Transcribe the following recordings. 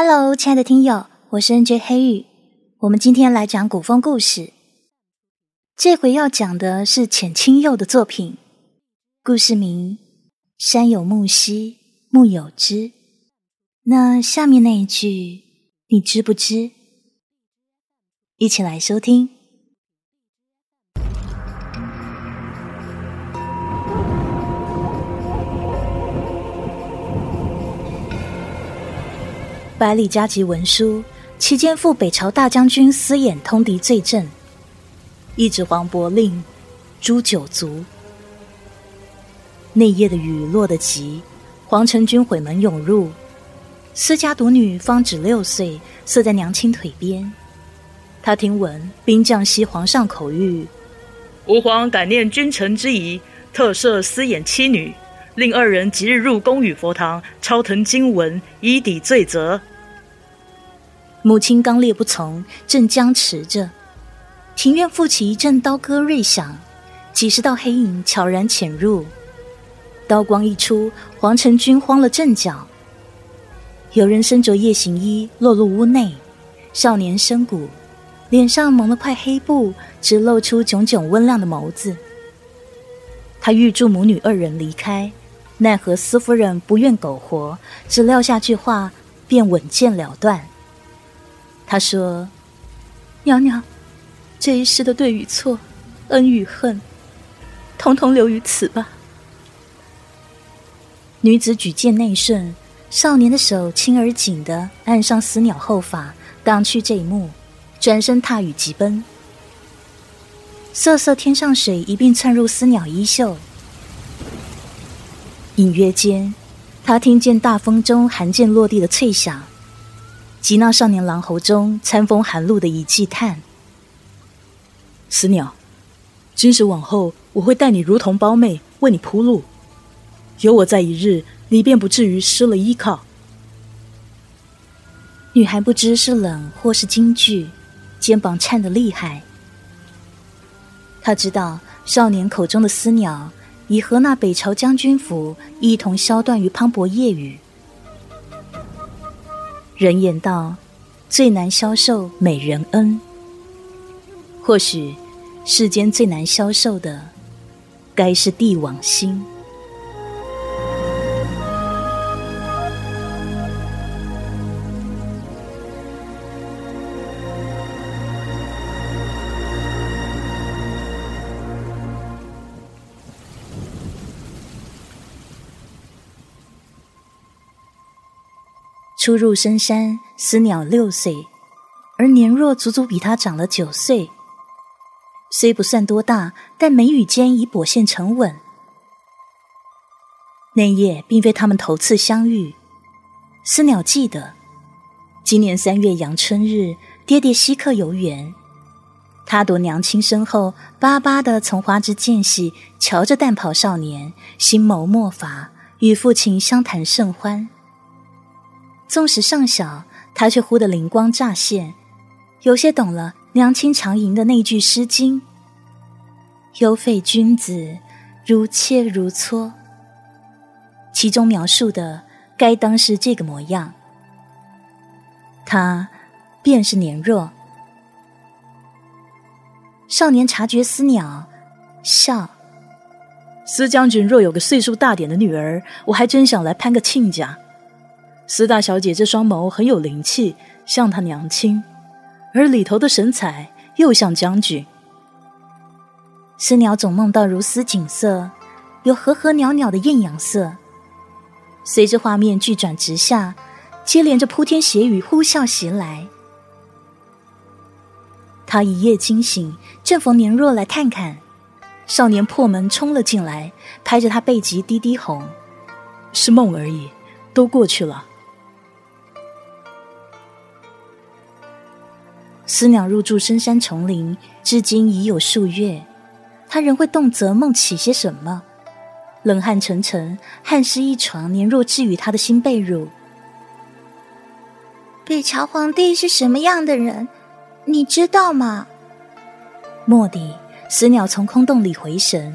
Hello，亲爱的听友，我是 NJ 黑玉。我们今天来讲古风故事。这回要讲的是浅青佑的作品，故事名《山有木兮木有枝》。那下面那一句，你知不知？一起来收听。百里加急文书，期间赴北朝大将军司衍通敌罪证，一纸黄伯令诛九族。那夜的雨落得急，皇城军毁门涌入，私家独女方只六岁，瑟在娘亲腿边。他听闻兵将西皇上口谕，吾皇感念君臣之谊，特赦司衍妻女。令二人即日入宫与佛堂抄腾经文，以抵罪责。母亲刚烈不从，正僵持着，庭院复起一阵刀割锐响，几十道黑影悄然潜入。刀光一出，黄成军慌了阵脚。有人身着夜行衣落入屋内，少年身骨，脸上蒙了块黑布，只露出炯炯温亮的眸子。他预祝母女二人离开。奈何司夫人不愿苟活，只撂下句话，便稳健了断。他说：“娘娘，这一世的对与错，恩与恨，统统留于此吧。”女子举剑内顺，少年的手轻而紧的按上死鸟后发，挡去这一幕，转身踏雨疾奔。瑟瑟天上水一并窜入死鸟衣袖。隐约间，他听见大风中寒剑落地的脆响，及那少年狼喉中餐风寒露的一记叹：“死鸟，今时往后，我会待你如同胞妹，为你铺路。有我在一日，你便不至于失了依靠。”女孩不知是冷或是惊惧，肩膀颤得厉害。他知道少年口中的死鸟。已和那北朝将军府一同消断于磅礴夜雨。人言道：“最难消受美人恩。”或许世间最难消受的，该是帝王心。初入深山，思鸟六岁，而年若足足比他长了九岁。虽不算多大，但眉宇间已颇现沉稳。那夜并非他们头次相遇，思鸟记得，今年三月阳春日，爹爹稀客游园，他躲娘亲身后，巴巴的从花枝间隙瞧着淡袍少年，心眸莫乏，与父亲相谈甚欢。纵使尚小，他却忽的灵光乍现，有些懂了娘亲常吟的那句《诗经》：“有匪君子，如切如磋。”其中描述的该当是这个模样。他便是年若。少年察觉思鸟，笑：“司将军若有个岁数大点的女儿，我还真想来攀个亲家。”司大小姐这双眸很有灵气，像她娘亲，而里头的神采又像将军。思鸟总梦到如斯景色，有和和袅袅的艳阳色。随着画面剧转直下，接连着铺天血雨呼啸袭来。他一夜惊醒，正逢年若来探看，少年破门冲了进来，拍着他背脊低低哄：“是梦而已，都过去了。”思鸟入住深山丛林，至今已有数月。他仍会动辄梦起些什么？冷汗沉沉，汗湿一床，年若置于他的新被褥。北朝皇帝是什么样的人？你知道吗？蓦地，死鸟从空洞里回神。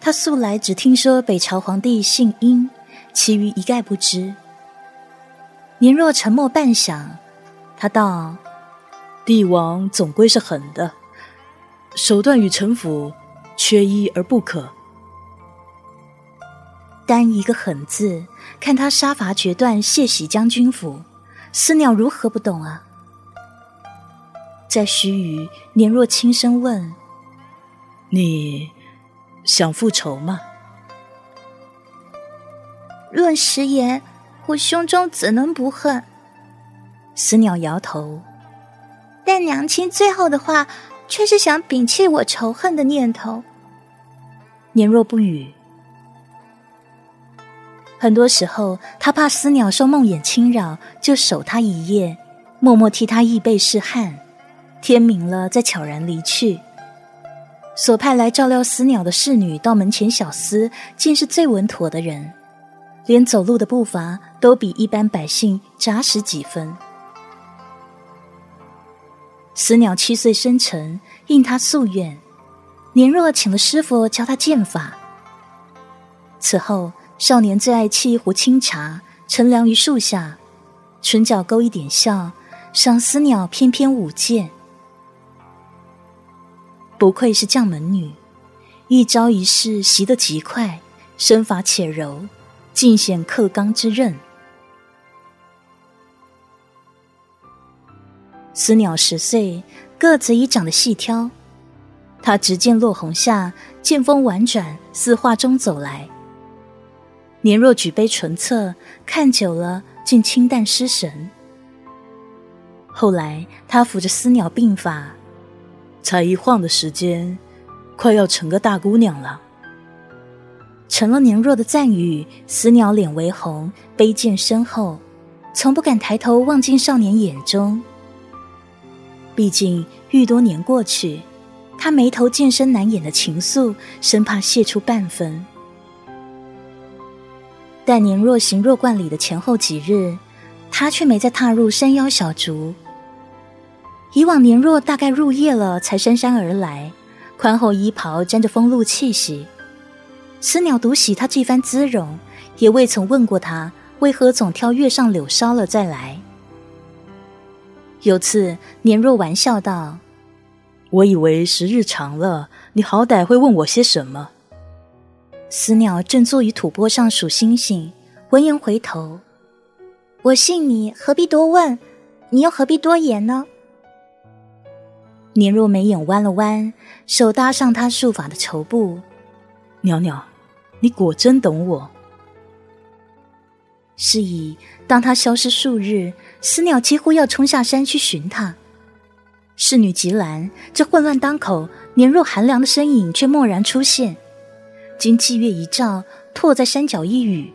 他素来只听说北朝皇帝姓殷，其余一概不知。年若沉默半晌，他道：“帝王总归是狠的，手段与城府缺一而不可。单一个狠字，看他杀伐决断，血洗将军府，思鸟如何不懂啊？”在须臾，年若轻声问：“你想复仇吗？”论食言。我胸中怎能不恨？死鸟摇头。但娘亲最后的话，却是想摒弃我仇恨的念头。年若不语。很多时候，他怕死鸟受梦魇侵扰，就守他一夜，默默替他易备试汗。天明了，再悄然离去。所派来照料死鸟的侍女到门前小厮，竟是最稳妥的人。连走路的步伐都比一般百姓扎实几分。死鸟七岁生辰，应他夙愿，年若请了师傅教他剑法。此后，少年最爱沏一壶清茶，乘凉于树下，唇角勾一点笑，赏死鸟翩翩舞剑。不愧是将门女，一招一式习得极快，身法且柔。尽显克刚之刃。死鸟十岁，个子已长得细挑。他执剑落红下，剑锋婉转，似画中走来。年若举杯唇侧，看久了，竟清淡失神。后来他扶着思鸟鬓发，才一晃的时间，快要成个大姑娘了。成了年若的赞誉，思鸟脸微红，背剑身后，从不敢抬头望进少年眼中。毕竟愈多年过去，他眉头渐深难掩的情愫，生怕泄出半分。但年若行若冠里的前后几日，他却没再踏入山腰小竹。以往年若大概入夜了才姗姗而来，宽厚衣袍沾着风露气息。死鸟独喜他这番姿容，也未曾问过他为何总挑月上柳梢了再来。有次年若玩笑道：“我以为时日长了，你好歹会问我些什么。”死鸟正坐于土坡上数星星，闻言回头：“我信你，何必多问？你又何必多言呢？”年若眉眼弯了弯，手搭上他束发的绸布，袅袅。你果真懂我。是以，当他消失数日，死鸟几乎要冲下山去寻他。侍女急拦，这混乱当口，年若寒凉的身影却蓦然出现。经霁月一照，拓在山脚一隅。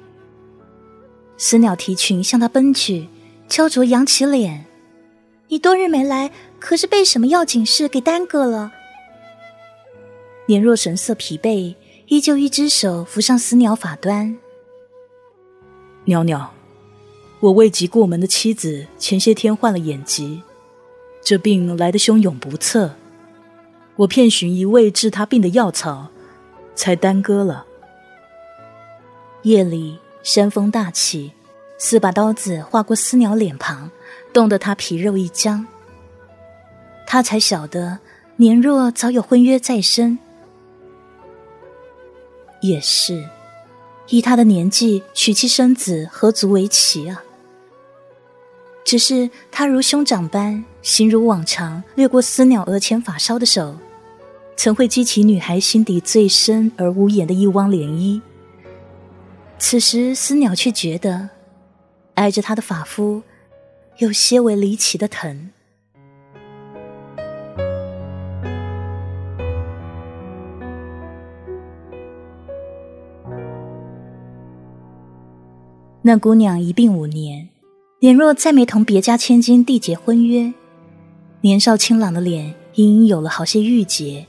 死鸟提裙向他奔去，焦灼扬起脸：“你多日没来，可是被什么要紧事给耽搁了？”年若神色疲惫。依旧一只手扶上死鸟发端。袅袅，我未及过门的妻子前些天患了眼疾，这病来得汹涌不测。我遍寻一味治他病的药草，才耽搁了。夜里山风大起，四把刀子划过死鸟脸庞，冻得他皮肉一僵。他才晓得年若早有婚约在身。也是，以他的年纪娶妻生子，何足为奇啊？只是他如兄长般，形如往常掠过思鸟额前发梢的手，曾会激起女孩心底最深而无言的一汪涟漪。此时思鸟却觉得，挨着他的发肤，有些为离奇的疼。那姑娘一病五年，年若再没同别家千金缔结婚约，年少清朗的脸隐隐有了好些郁结。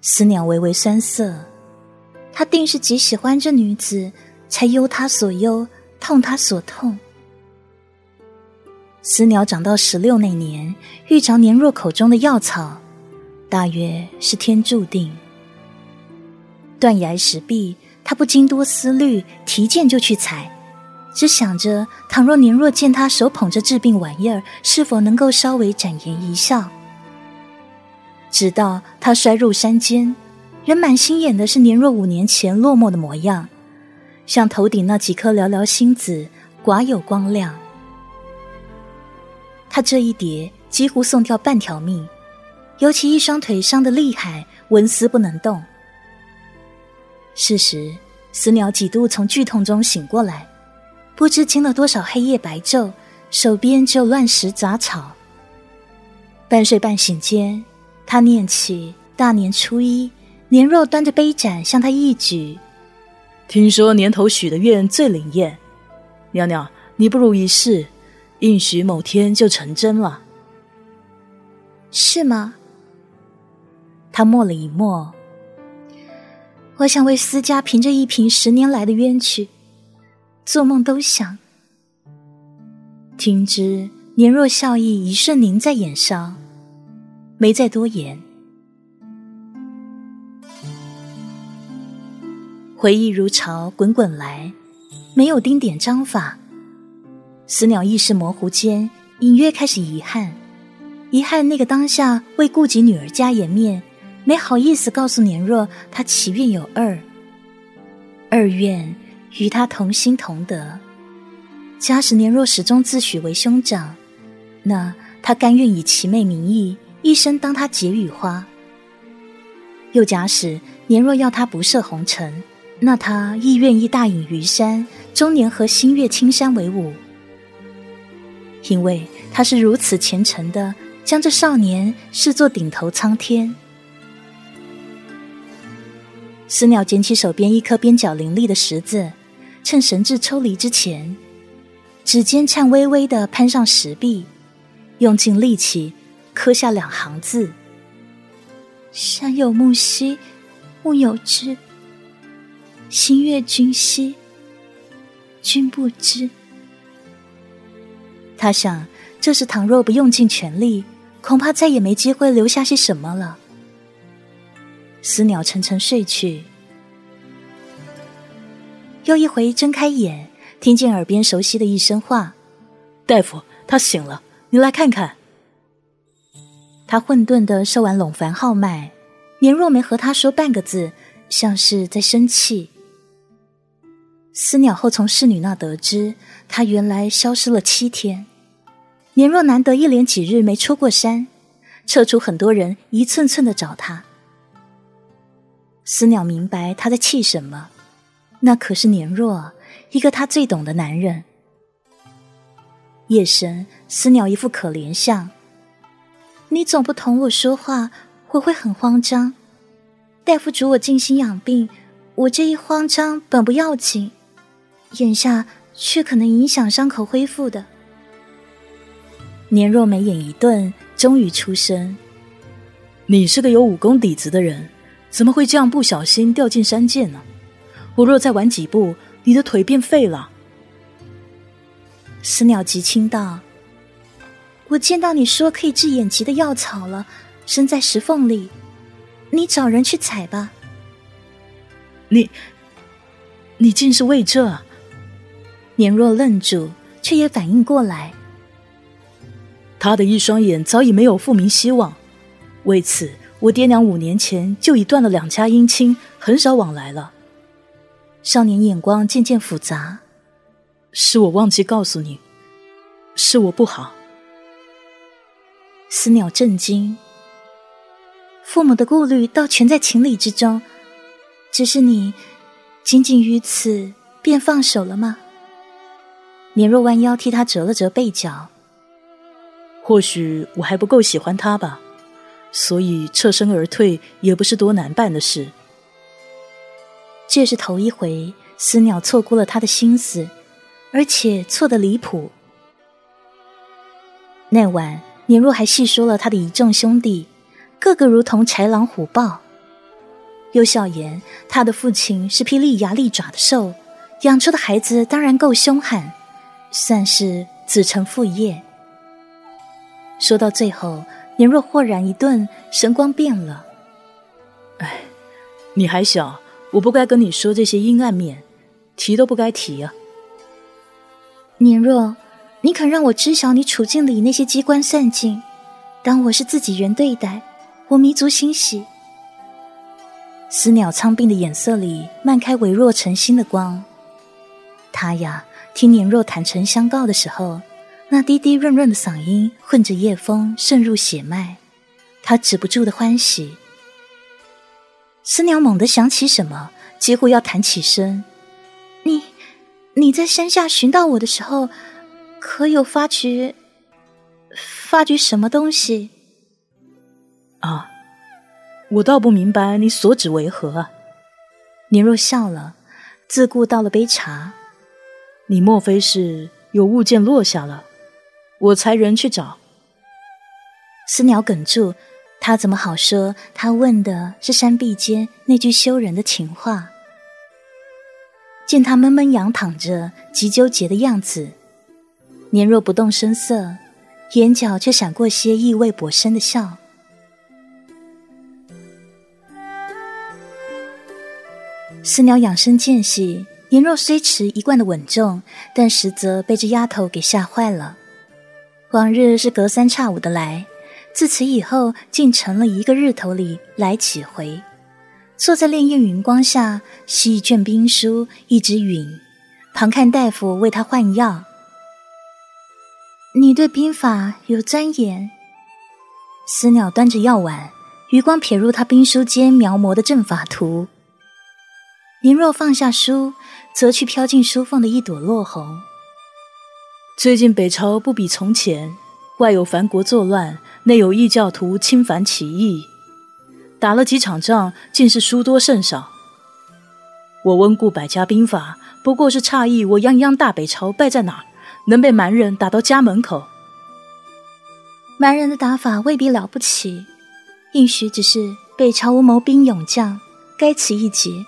思鸟微微酸涩，他定是极喜欢这女子，才忧她所忧，痛她所痛。思鸟长到十六那年，遇着年若口中的药草，大约是天注定。断崖石壁。他不经多思虑，提剑就去采，只想着倘若年若见他手捧着治病玩意儿，是否能够稍微展颜一笑。直到他摔入山间，人满心眼的是年若五年前落寞的模样，像头顶那几颗寥寥星子，寡有光亮。他这一叠几乎送掉半条命，尤其一双腿伤得厉害，纹丝不能动。是时，死鸟几度从剧痛中醒过来，不知经了多少黑夜白昼，手边只有乱石杂草。半睡半醒间。他念起大年初一，年若端着杯盏向他一举。听说年头许的愿最灵验，娘娘，你不如一试，应许某天就成真了。是吗？他默了一默。我想为私家凭着一瓶十年来的冤屈，做梦都想。听之，年若笑意一瞬凝在眼上。没再多言，回忆如潮滚滚来，没有丁点章法。死鸟意识模糊间，隐约开始遗憾，遗憾那个当下为顾及女儿家颜面，没好意思告诉年若他祈愿有二，二愿与他同心同德。假使年若始终自诩为兄长，那他甘愿以其妹名义。一生当他解语花，又假使年若要他不涉红尘，那他亦愿意大隐于山，终年和星月青山为伍。因为他是如此虔诚的，将这少年视作顶头苍天。死鸟捡起手边一颗边角凌厉的石子，趁神智抽离之前，指尖颤巍巍的攀上石壁，用尽力气。刻下两行字：“山有木兮木有枝，星月君兮君不知。”他想，这是倘若不用尽全力，恐怕再也没机会留下些什么了。死鸟沉沉睡去，又一回睁开眼，听见耳边熟悉的一声话：“大夫，他醒了，你来看看。”他混沌的收完陇凡号脉，年若没和他说半个字，像是在生气。思鸟后从侍女那得知，他原来消失了七天。年若难得一连几日没出过山，撤出很多人一寸寸的找他。思鸟明白他在气什么，那可是年若一个他最懂的男人。夜深，思鸟一副可怜相。你总不同我说话，我会很慌张。大夫嘱我静心养病，我这一慌张本不要紧，眼下却可能影响伤口恢复的。年若眉眼一顿，终于出声：“你是个有武功底子的人，怎么会这样不小心掉进山涧呢？我若再晚几步，你的腿便废了。”死鸟急轻道。我见到你说可以治眼疾的药草了，生在石缝里，你找人去采吧。你，你竟是为这？年若愣住，却也反应过来。他的一双眼早已没有复明希望，为此我爹娘五年前就已断了两家姻亲，很少往来了。少年眼光渐渐复杂，是我忘记告诉你，是我不好。死鸟震惊，父母的顾虑倒全在情理之中，只是你仅仅于此便放手了吗？年若弯腰替他折了折被角，或许我还不够喜欢他吧，所以侧身而退也不是多难办的事。这是头一回，死鸟错估了他的心思，而且错得离谱。那晚。年若还细说了他的一众兄弟，个个如同豺狼虎豹，又笑言他的父亲是匹利牙利爪的兽，养出的孩子当然够凶悍，算是子承父业。说到最后，年若豁然一顿，神光变了。哎，你还小，我不该跟你说这些阴暗面，提都不该提啊。年若，你肯让我知晓你处境里那些机关算尽，当我是自己人对待，我弥足欣喜。思鸟苍病的眼色里漫开微弱晨星的光。他呀，听年若坦诚相告的时候，那低低润润的嗓音混着夜风渗入血脉，他止不住的欢喜。思鸟猛地想起什么，几乎要弹起身。你，你在山下寻到我的时候，可有发觉？发觉什么东西？啊。我倒不明白你所指为何。年若笑了，自顾倒了杯茶。你莫非是有物件落下了？我才人去找。思鸟哽住，他怎么好说？他问的是山壁间那句羞人的情话。见他闷闷仰躺着，极纠结的样子，年若不动声色，眼角却闪过些意味颇深的笑。思鸟养生间隙，年若虽持一贯的稳重，但实则被这丫头给吓坏了。往日是隔三差五的来，自此以后竟成了一个日头里来几回。坐在潋滟云光下，吸一卷兵书，一直允，旁看大夫为他换药。你对兵法有钻研？思鸟端着药碗，余光瞥入他兵书间描摹的阵法图。您若放下书，则去飘进书缝的一朵落红。最近北朝不比从前，外有凡国作乱，内有异教徒侵犯起义，打了几场仗，竟是输多胜少。我温故百家兵法，不过是诧异我泱泱大北朝败在哪儿，能被蛮人打到家门口。蛮人的打法未必了不起，应许只是北朝无谋兵勇将，该此一劫。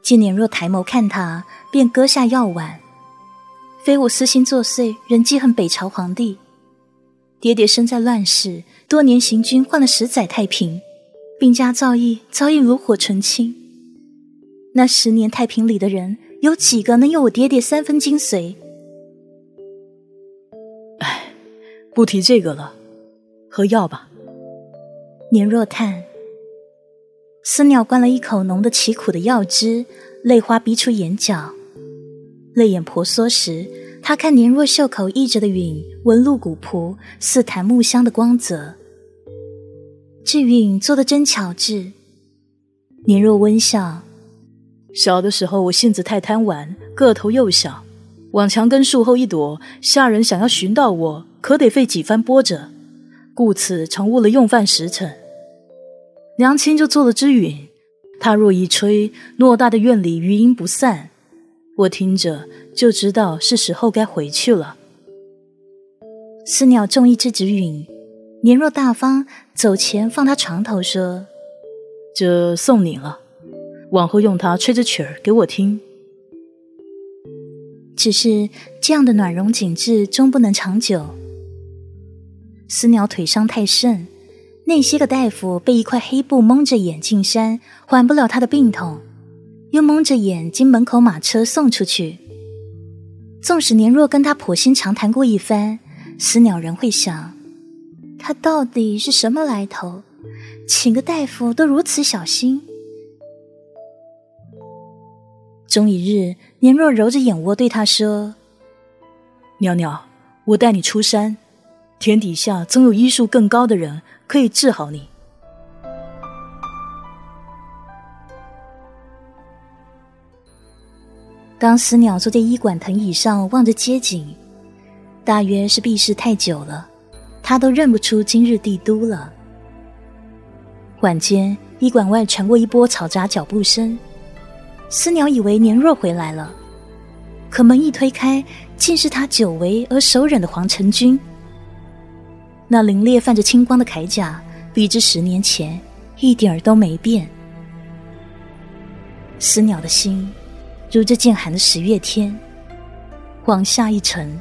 见年若抬眸看他，便割下药碗。非我私心作祟，仍记恨北朝皇帝。爹爹身在乱世，多年行军换了十载太平，兵家造诣早已炉火纯青。那十年太平里的人，有几个能有我爹爹三分精髓？唉，不提这个了，喝药吧。年若叹。思鸟灌了一口浓得奇苦的药汁，泪花逼出眼角。泪眼婆娑时，他看年若袖口溢着的允，纹路古朴，似檀木香的光泽。这允做的真巧致。年若温笑。小的时候我性子太贪玩，个头又小，往墙根树后一躲，下人想要寻到我，可得费几番波折，故此常误了用饭时辰。娘亲就做了支允，他若一吹，偌大的院里余音不散。我听着就知道是时候该回去了。思鸟中意这支允，年若大方，走前放他床头说：“这送你了，往后用它吹着曲儿给我听。”只是这样的暖融景致终不能长久。思鸟腿伤太甚。那些个大夫被一块黑布蒙着眼进山，缓不了他的病痛，又蒙着眼经门口马车送出去。纵使年若跟他剖心长谈过一番，死鸟仍会想，他到底是什么来头？请个大夫都如此小心。终一日，年若揉着眼窝对他说：“袅袅，我带你出山，天底下总有医术更高的人。”可以治好你。当死鸟坐在医馆藤椅上望着街景，大约是避世太久了，他都认不出今日帝都了。晚间，医馆外传过一波嘈杂脚步声，死鸟以为年若回来了，可门一推开，竟是他久违而手忍的黄成君。那凛冽泛着青光的铠甲，比之十年前一点儿都没变。死鸟的心，如这渐寒的十月天，往下一沉。